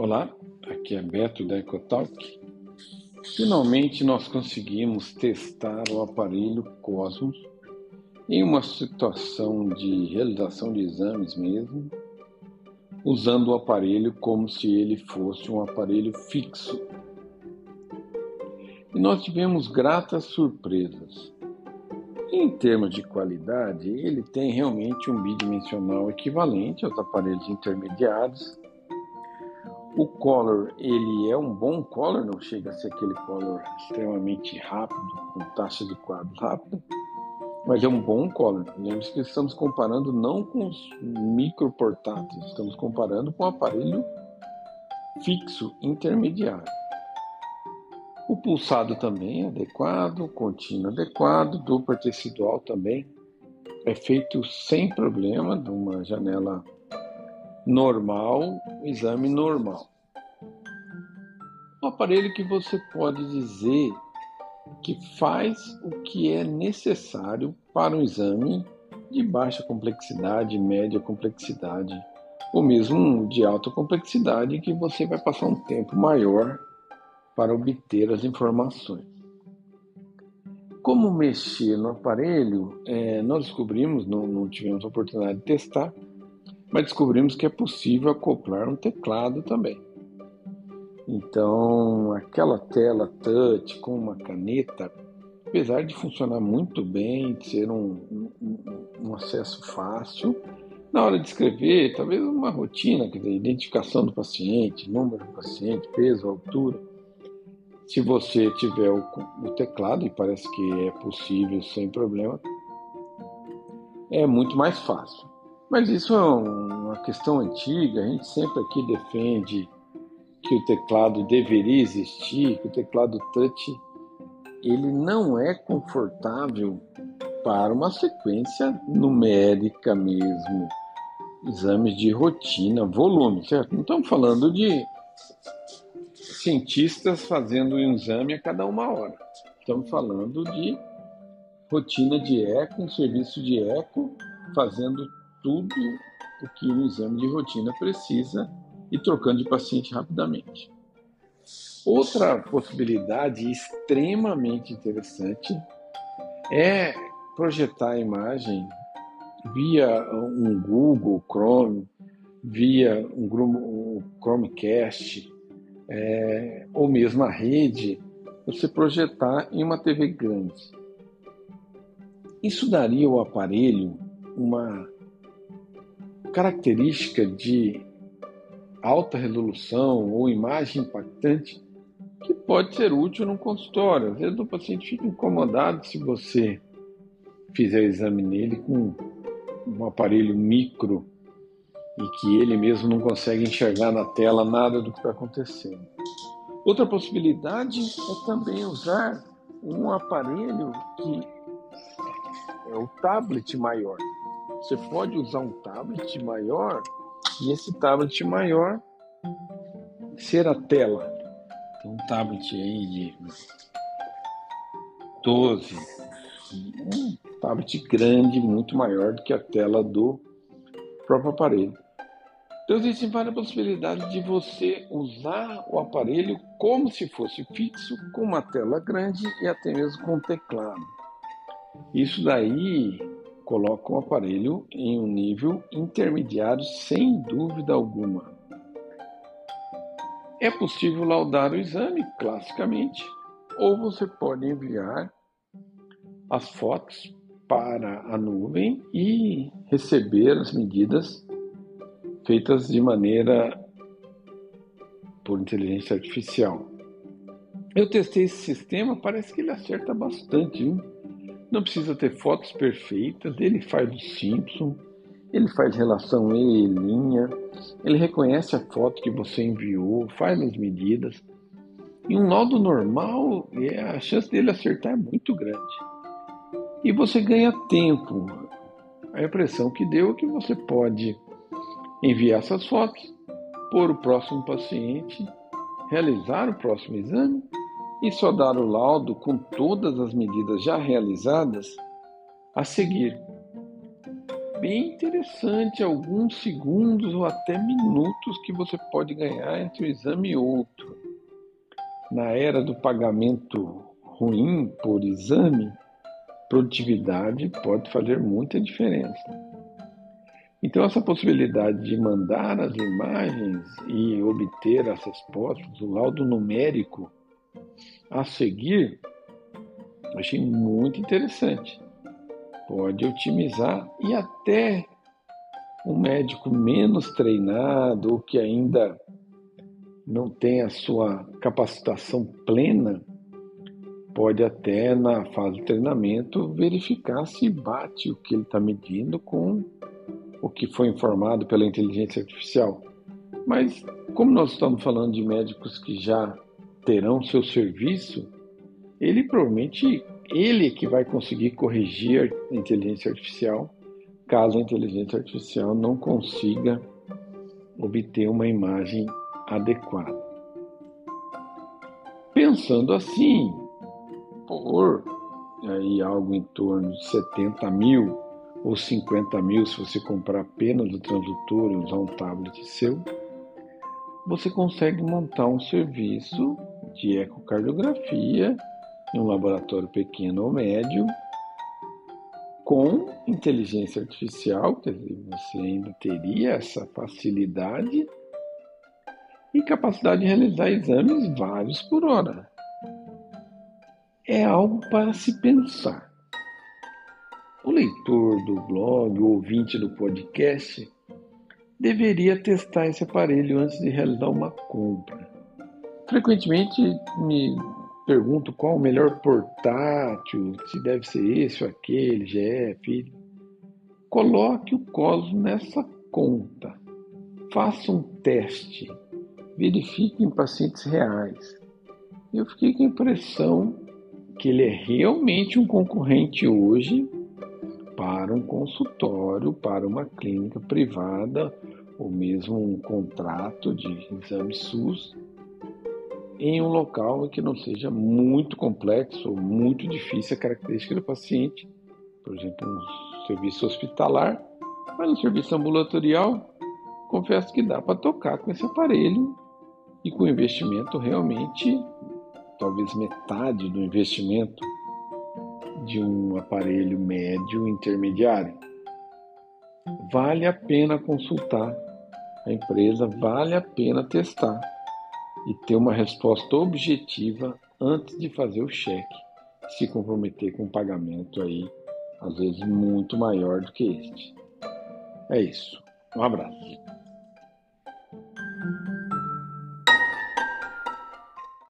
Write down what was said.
Olá, aqui é Beto da Ecotalk. Finalmente nós conseguimos testar o aparelho Cosmos em uma situação de realização de exames mesmo, usando o aparelho como se ele fosse um aparelho fixo. E nós tivemos gratas surpresas. Em termos de qualidade, ele tem realmente um bidimensional equivalente aos aparelhos intermediários o color, ele é um bom color, não chega a ser aquele color extremamente rápido, com taxa de quadro rápida, mas é um bom color. Lembre-se que estamos comparando não com os micro portáteis, estamos comparando com o aparelho fixo intermediário. O pulsado também é adequado, contínuo adequado, dupla tecidual também é feito sem problema, de uma janela normal, exame normal. Um aparelho que você pode dizer que faz o que é necessário para um exame de baixa complexidade, média complexidade, ou mesmo de alta complexidade, que você vai passar um tempo maior para obter as informações. Como mexer no aparelho, é, nós descobrimos, não, não tivemos a oportunidade de testar, mas descobrimos que é possível acoplar um teclado também. Então, aquela tela touch com uma caneta, apesar de funcionar muito bem, de ser um, um, um acesso fácil, na hora de escrever, talvez uma rotina, quer dizer, identificação do paciente, número do paciente, peso, altura. Se você tiver o, o teclado, e parece que é possível sem problema, é muito mais fácil. Mas isso é uma questão antiga, a gente sempre aqui defende que o teclado deveria existir, que o teclado touch ele não é confortável para uma sequência numérica mesmo, exames de rotina, volume, certo? Não estamos falando de cientistas fazendo um exame a cada uma hora. Estamos falando de rotina de eco, um serviço de eco, fazendo tudo o que o exame de rotina precisa e trocando de paciente rapidamente. Outra possibilidade extremamente interessante é projetar a imagem via um Google Chrome, via um Chromecast, é, ou mesmo a rede, você projetar em uma TV grande. Isso daria ao aparelho uma característica de alta resolução ou imagem impactante que pode ser útil no consultório. Às vezes o paciente fica incomodado se você fizer exame nele com um aparelho micro e que ele mesmo não consegue enxergar na tela nada do que está acontecendo. Outra possibilidade é também usar um aparelho que é o tablet maior. Você pode usar um tablet maior e esse tablet maior ser a tela. Tem um tablet aí de 12, um tablet grande, muito maior do que a tela do próprio aparelho. Então existem várias possibilidades de você usar o aparelho como se fosse fixo, com uma tela grande e até mesmo com teclado. Isso daí coloca o aparelho em um nível intermediário sem dúvida alguma. É possível laudar o exame classicamente, ou você pode enviar as fotos para a nuvem e receber as medidas feitas de maneira por inteligência artificial. Eu testei esse sistema, parece que ele acerta bastante. Viu? Não precisa ter fotos perfeitas, ele faz o Simpson, ele faz relação E linha, ele reconhece a foto que você enviou, faz as medidas. Em um laudo normal, é, a chance dele acertar é muito grande. E você ganha tempo. A impressão que deu é que você pode enviar essas fotos, pôr o próximo paciente, realizar o próximo exame e só dar o laudo com todas as medidas já realizadas a seguir. bem interessante, alguns segundos ou até minutos que você pode ganhar entre um exame e outro. Na era do pagamento ruim por exame, produtividade pode fazer muita diferença. Então, essa possibilidade de mandar as imagens e obter as respostas, o laudo numérico a seguir, achei muito interessante. Pode otimizar e até um médico menos treinado ou que ainda não tem a sua capacitação plena pode até na fase de treinamento verificar se bate o que ele está medindo com o que foi informado pela inteligência artificial. Mas como nós estamos falando de médicos que já terão seu serviço, ele provavelmente ele que vai conseguir corrigir a inteligência artificial caso a inteligência artificial não consiga obter uma imagem adequada. Pensando assim, por aí algo em torno de 70 mil ou 50 mil se você comprar apenas o transdutor e usar um tablet seu, você consegue montar um serviço de ecocardiografia em um laboratório pequeno ou médio com inteligência artificial, quer dizer, você ainda teria essa facilidade e capacidade de realizar exames vários por hora é algo para se pensar. O leitor do blog, o ouvinte do podcast, deveria testar esse aparelho antes de realizar uma compra. Frequentemente me pergunto qual o melhor portátil, se deve ser esse ou aquele, GF. Coloque o Cosmo nessa conta. Faça um teste. Verifique em pacientes reais. Eu fiquei com a impressão que ele é realmente um concorrente hoje para um consultório, para uma clínica privada, ou mesmo um contrato de exame SUS, em um local em que não seja muito complexo ou muito difícil a característica do paciente, por exemplo, um serviço hospitalar, mas no serviço ambulatorial, confesso que dá para tocar com esse aparelho e com investimento realmente talvez metade do investimento de um aparelho médio intermediário. Vale a pena consultar a empresa, vale a pena testar e ter uma resposta objetiva antes de fazer o cheque, se comprometer com um pagamento aí, às vezes muito maior do que este. É isso. Um abraço.